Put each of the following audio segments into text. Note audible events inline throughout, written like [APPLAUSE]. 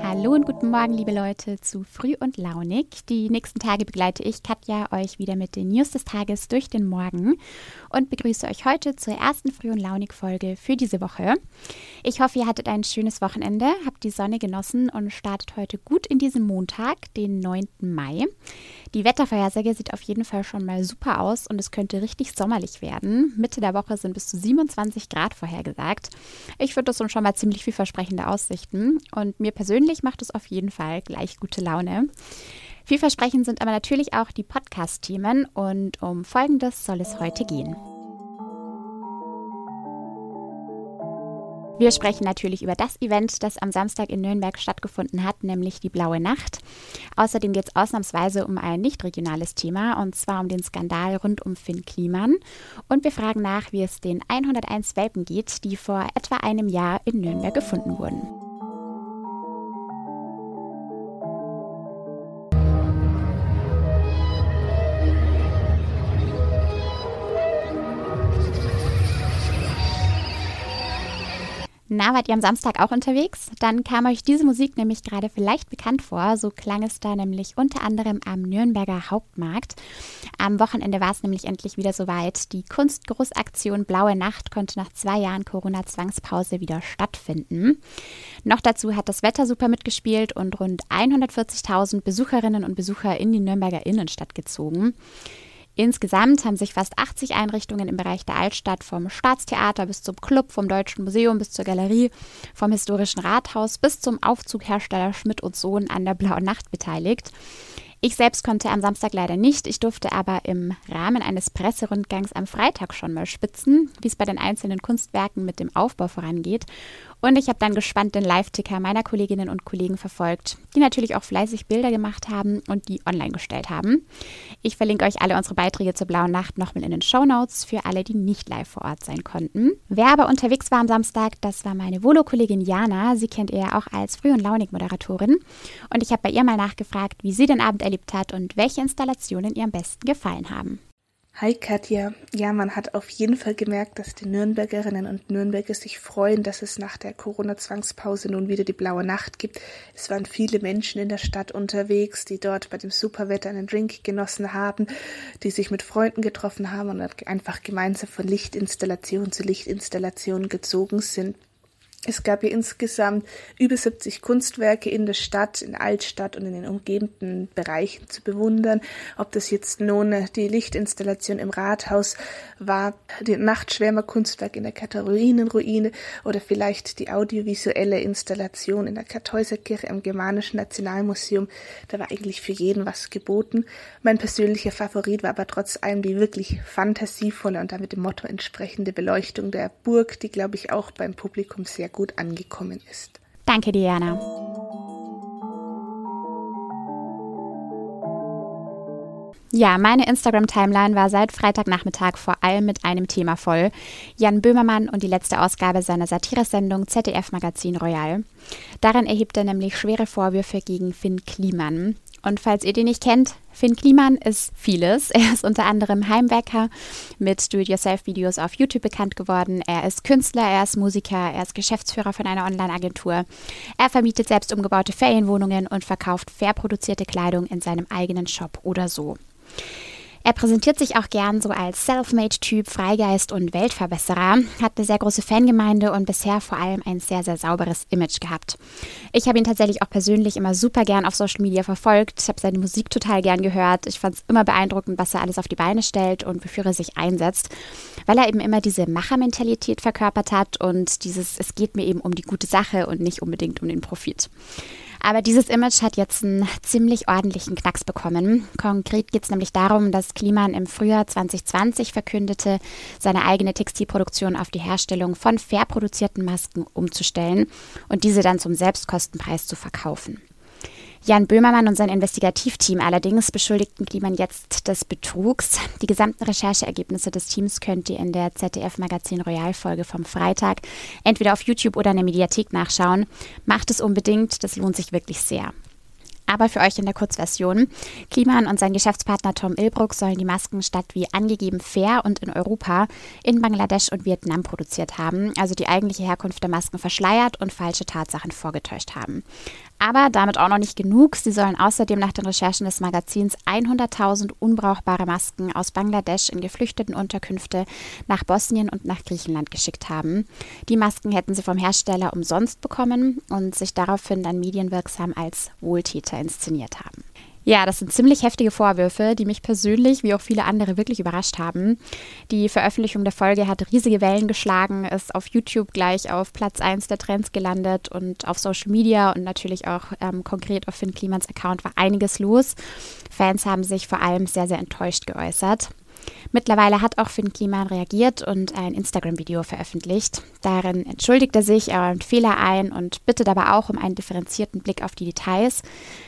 Hallo und guten Morgen, liebe Leute, zu Früh und Launig. Die nächsten Tage begleite ich, Katja, euch wieder mit den News des Tages durch den Morgen und begrüße euch heute zur ersten Früh und Launig-Folge für diese Woche. Ich hoffe, ihr hattet ein schönes Wochenende, habt die Sonne genossen und startet heute gut in diesen Montag, den 9. Mai. Die Wettervorhersage sieht auf jeden Fall schon mal super aus und es könnte richtig sommerlich werden. Mitte der Woche sind bis zu 27 Grad vorhergesagt. Ich finde das schon mal ziemlich vielversprechende Aussichten und mir persönlich macht es auf jeden Fall gleich gute Laune. Vielversprechend sind aber natürlich auch die Podcast-Themen und um Folgendes soll es heute gehen. Wir sprechen natürlich über das Event, das am Samstag in Nürnberg stattgefunden hat, nämlich die Blaue Nacht. Außerdem geht es ausnahmsweise um ein nicht regionales Thema, und zwar um den Skandal rund um Finn Kliman. Und wir fragen nach, wie es den 101 Welpen geht, die vor etwa einem Jahr in Nürnberg gefunden wurden. Na, wart ihr am Samstag auch unterwegs? Dann kam euch diese Musik nämlich gerade vielleicht bekannt vor. So klang es da nämlich unter anderem am Nürnberger Hauptmarkt. Am Wochenende war es nämlich endlich wieder soweit. Die Kunstgroßaktion Blaue Nacht konnte nach zwei Jahren Corona-Zwangspause wieder stattfinden. Noch dazu hat das Wetter super mitgespielt und rund 140.000 Besucherinnen und Besucher in die Nürnberger Innenstadt gezogen. Insgesamt haben sich fast 80 Einrichtungen im Bereich der Altstadt vom Staatstheater bis zum Club, vom Deutschen Museum bis zur Galerie, vom Historischen Rathaus bis zum Aufzughersteller Schmidt und Sohn an der Blauen Nacht beteiligt. Ich selbst konnte am Samstag leider nicht. Ich durfte aber im Rahmen eines Presserundgangs am Freitag schon mal spitzen, wie es bei den einzelnen Kunstwerken mit dem Aufbau vorangeht. Und ich habe dann gespannt den Live-Ticker meiner Kolleginnen und Kollegen verfolgt, die natürlich auch fleißig Bilder gemacht haben und die online gestellt haben. Ich verlinke euch alle unsere Beiträge zur Blauen Nacht nochmal in den Show Notes für alle, die nicht live vor Ort sein konnten. Wer aber unterwegs war am Samstag, das war meine Volo-Kollegin Jana. Sie kennt ihr ja auch als Früh- und Launig-Moderatorin. Und ich habe bei ihr mal nachgefragt, wie sie den Abend erlebt hat und welche Installationen ihr am besten gefallen haben. Hi Katja. Ja, man hat auf jeden Fall gemerkt, dass die Nürnbergerinnen und Nürnberger sich freuen, dass es nach der Corona-Zwangspause nun wieder die blaue Nacht gibt. Es waren viele Menschen in der Stadt unterwegs, die dort bei dem Superwetter einen Drink genossen haben, die sich mit Freunden getroffen haben und einfach gemeinsam von Lichtinstallation zu Lichtinstallation gezogen sind. Es gab hier insgesamt über 70 Kunstwerke in der Stadt, in Altstadt und in den umgebenden Bereichen zu bewundern. Ob das jetzt nun die Lichtinstallation im Rathaus war, die Nachtschwärmer-Kunstwerk in der Katharinenruine oder vielleicht die audiovisuelle Installation in der Kartäuserkirche am Germanischen Nationalmuseum. Da war eigentlich für jeden was geboten. Mein persönlicher Favorit war aber trotz allem die wirklich fantasievolle und damit dem Motto entsprechende Beleuchtung der Burg, die, glaube ich, auch beim Publikum sehr gut angekommen ist. Danke, Diana. Ja, meine Instagram-Timeline war seit Freitagnachmittag vor allem mit einem Thema voll. Jan Böhmermann und die letzte Ausgabe seiner Satiresendung ZDF Magazin Royal. Darin erhebt er nämlich schwere Vorwürfe gegen Finn Kliman. Und falls ihr den nicht kennt, Finn Kliman ist vieles. [LAUGHS] Er ist unter anderem Heimwerker mit Do-it-yourself-Videos auf YouTube bekannt geworden. Er ist Künstler, er ist Musiker, er ist Geschäftsführer von einer Online-Agentur. Er vermietet selbst umgebaute Ferienwohnungen und verkauft fair produzierte Kleidung in seinem eigenen Shop oder so. Er präsentiert sich auch gern so als Selfmade-Typ, Freigeist und Weltverbesserer, hat eine sehr große Fangemeinde und bisher vor allem ein sehr, sehr sauberes Image gehabt. Ich habe ihn tatsächlich auch persönlich immer super gern auf Social Media verfolgt. Habe seine Musik total gern gehört. Ich fand es immer beeindruckend, was er alles auf die Beine stellt und wofür er sich einsetzt, weil er eben immer diese Machermentalität verkörpert hat und dieses, es geht mir eben um die gute Sache und nicht unbedingt um den Profit. Aber dieses Image hat jetzt einen ziemlich ordentlichen Knacks bekommen. Konkret geht es nämlich darum, dass Kliman im Frühjahr 2020 verkündete, seine eigene Textilproduktion auf die Herstellung von fair produzierten Masken umzustellen und diese dann zum Selbstkostenpreis zu verkaufen. Jan Böhmermann und sein Investigativteam allerdings beschuldigten Kliman jetzt des Betrugs. Die gesamten Rechercheergebnisse des Teams könnt ihr in der ZDF-Magazin Royal-Folge vom Freitag entweder auf YouTube oder in der Mediathek nachschauen. Macht es unbedingt, das lohnt sich wirklich sehr. Aber für euch in der Kurzversion. Kliman und sein Geschäftspartner Tom Ilbruck sollen die Masken statt wie angegeben fair und in Europa in Bangladesch und Vietnam produziert haben, also die eigentliche Herkunft der Masken verschleiert und falsche Tatsachen vorgetäuscht haben. Aber damit auch noch nicht genug. Sie sollen außerdem nach den Recherchen des Magazins 100.000 unbrauchbare Masken aus Bangladesch in geflüchteten Unterkünfte nach Bosnien und nach Griechenland geschickt haben. Die Masken hätten sie vom Hersteller umsonst bekommen und sich daraufhin dann medienwirksam als Wohltäter inszeniert haben. Ja, das sind ziemlich heftige Vorwürfe, die mich persönlich wie auch viele andere wirklich überrascht haben. Die Veröffentlichung der Folge hat riesige Wellen geschlagen, ist auf YouTube gleich auf Platz 1 der Trends gelandet und auf Social Media und natürlich auch ähm, konkret auf Finn Klimans Account war einiges los. Fans haben sich vor allem sehr, sehr enttäuscht geäußert. Mittlerweile hat auch Finn Kliman reagiert und ein Instagram-Video veröffentlicht. Darin entschuldigt er sich, er räumt Fehler ein und bittet aber auch um einen differenzierten Blick auf die Details,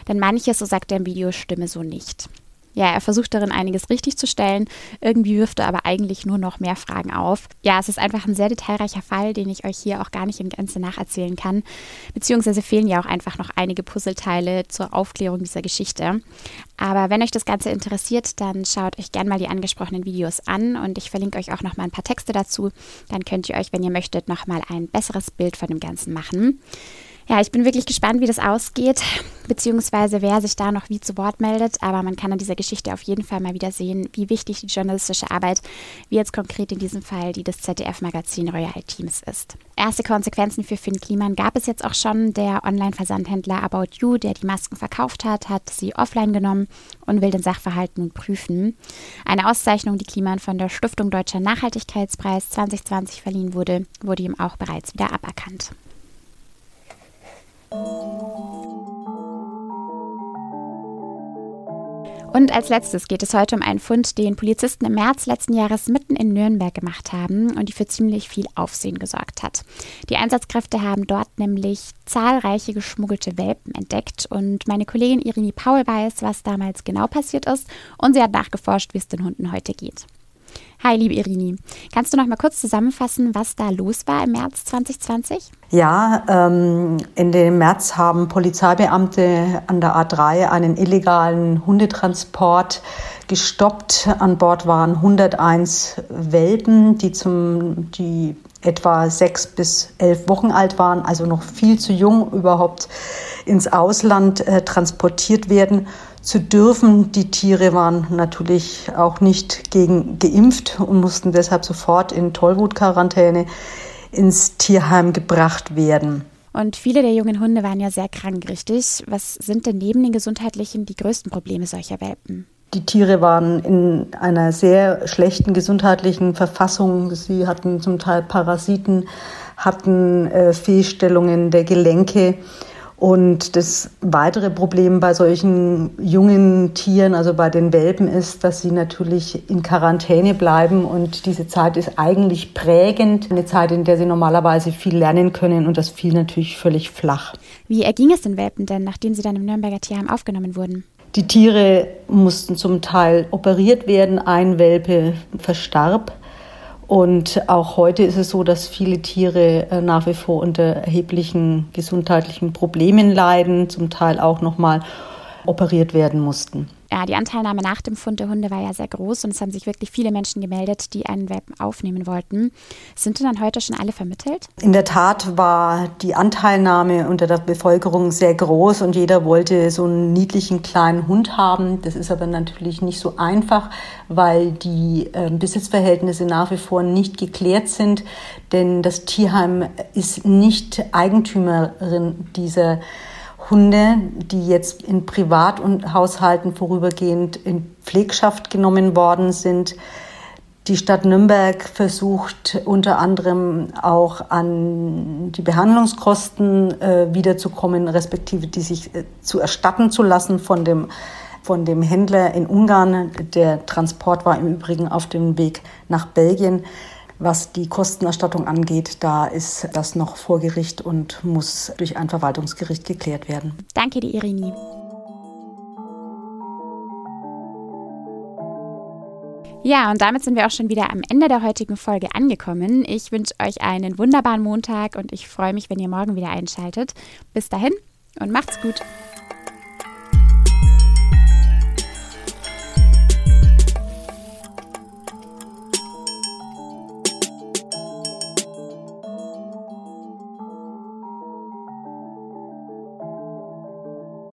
denn manches, so sagt er im Video, stimme so nicht. Ja, er versucht darin einiges richtig zu stellen. Irgendwie wirft er aber eigentlich nur noch mehr Fragen auf. Ja, es ist einfach ein sehr detailreicher Fall, den ich euch hier auch gar nicht in Gänze nacherzählen kann. Beziehungsweise fehlen ja auch einfach noch einige Puzzleteile zur Aufklärung dieser Geschichte. Aber wenn euch das Ganze interessiert, dann schaut euch gerne mal die angesprochenen Videos an und ich verlinke euch auch noch mal ein paar Texte dazu. Dann könnt ihr euch, wenn ihr möchtet, noch mal ein besseres Bild von dem Ganzen machen. Ja, ich bin wirklich gespannt, wie das ausgeht, beziehungsweise wer sich da noch wie zu Wort meldet. Aber man kann an dieser Geschichte auf jeden Fall mal wieder sehen, wie wichtig die journalistische Arbeit, wie jetzt konkret in diesem Fall die des ZDF-Magazin Royal Teams ist. Erste Konsequenzen für Finn Kliman gab es jetzt auch schon. Der Online-Versandhändler About You, der die Masken verkauft hat, hat sie offline genommen und will den Sachverhalt nun prüfen. Eine Auszeichnung, die Kliman von der Stiftung Deutscher Nachhaltigkeitspreis 2020 verliehen wurde, wurde ihm auch bereits wieder aberkannt. Und als letztes geht es heute um einen Fund, den Polizisten im März letzten Jahres mitten in Nürnberg gemacht haben und die für ziemlich viel Aufsehen gesorgt hat. Die Einsatzkräfte haben dort nämlich zahlreiche geschmuggelte Welpen entdeckt und meine Kollegin Irini Paul weiß, was damals genau passiert ist und sie hat nachgeforscht, wie es den Hunden heute geht. Hi, liebe Irini. Kannst du noch mal kurz zusammenfassen, was da los war im März 2020? Ja, ähm, in dem März haben Polizeibeamte an der A3 einen illegalen Hundetransport gestoppt. An Bord waren 101 Welpen, die, zum, die etwa sechs bis elf Wochen alt waren, also noch viel zu jung überhaupt ins Ausland äh, transportiert werden zu dürfen. Die Tiere waren natürlich auch nicht gegen geimpft und mussten deshalb sofort in Tollwutquarantäne ins Tierheim gebracht werden. Und viele der jungen Hunde waren ja sehr krank, richtig? Was sind denn neben den gesundheitlichen die größten Probleme solcher Welpen? Die Tiere waren in einer sehr schlechten gesundheitlichen Verfassung. Sie hatten zum Teil Parasiten, hatten äh, Fehlstellungen der Gelenke und das weitere Problem bei solchen jungen Tieren, also bei den Welpen, ist, dass sie natürlich in Quarantäne bleiben und diese Zeit ist eigentlich prägend, eine Zeit, in der sie normalerweise viel lernen können und das fiel natürlich völlig flach. Wie erging es den Welpen denn, nachdem sie dann im Nürnberger Tierheim aufgenommen wurden? Die Tiere mussten zum Teil operiert werden, ein Welpe verstarb. Und auch heute ist es so, dass viele Tiere äh, nach wie vor unter erheblichen gesundheitlichen Problemen leiden, zum Teil auch nochmal operiert werden mussten ja, die Anteilnahme nach dem Fund der Hunde war ja sehr groß und es haben sich wirklich viele Menschen gemeldet, die einen Welpen aufnehmen wollten. Sind denn dann heute schon alle vermittelt? In der Tat war die Anteilnahme unter der Bevölkerung sehr groß und jeder wollte so einen niedlichen kleinen Hund haben. Das ist aber natürlich nicht so einfach, weil die äh, Besitzverhältnisse nach wie vor nicht geklärt sind, denn das Tierheim ist nicht Eigentümerin dieser Hunde, die jetzt in Privathaushalten vorübergehend in Pflegschaft genommen worden sind. Die Stadt Nürnberg versucht unter anderem auch an die Behandlungskosten äh, wiederzukommen, respektive die sich äh, zu erstatten zu lassen von dem, von dem Händler in Ungarn. Der Transport war im Übrigen auf dem Weg nach Belgien. Was die Kostenerstattung angeht, da ist das noch vor Gericht und muss durch ein Verwaltungsgericht geklärt werden. Danke dir, Irini. Ja, und damit sind wir auch schon wieder am Ende der heutigen Folge angekommen. Ich wünsche euch einen wunderbaren Montag und ich freue mich, wenn ihr morgen wieder einschaltet. Bis dahin und macht's gut.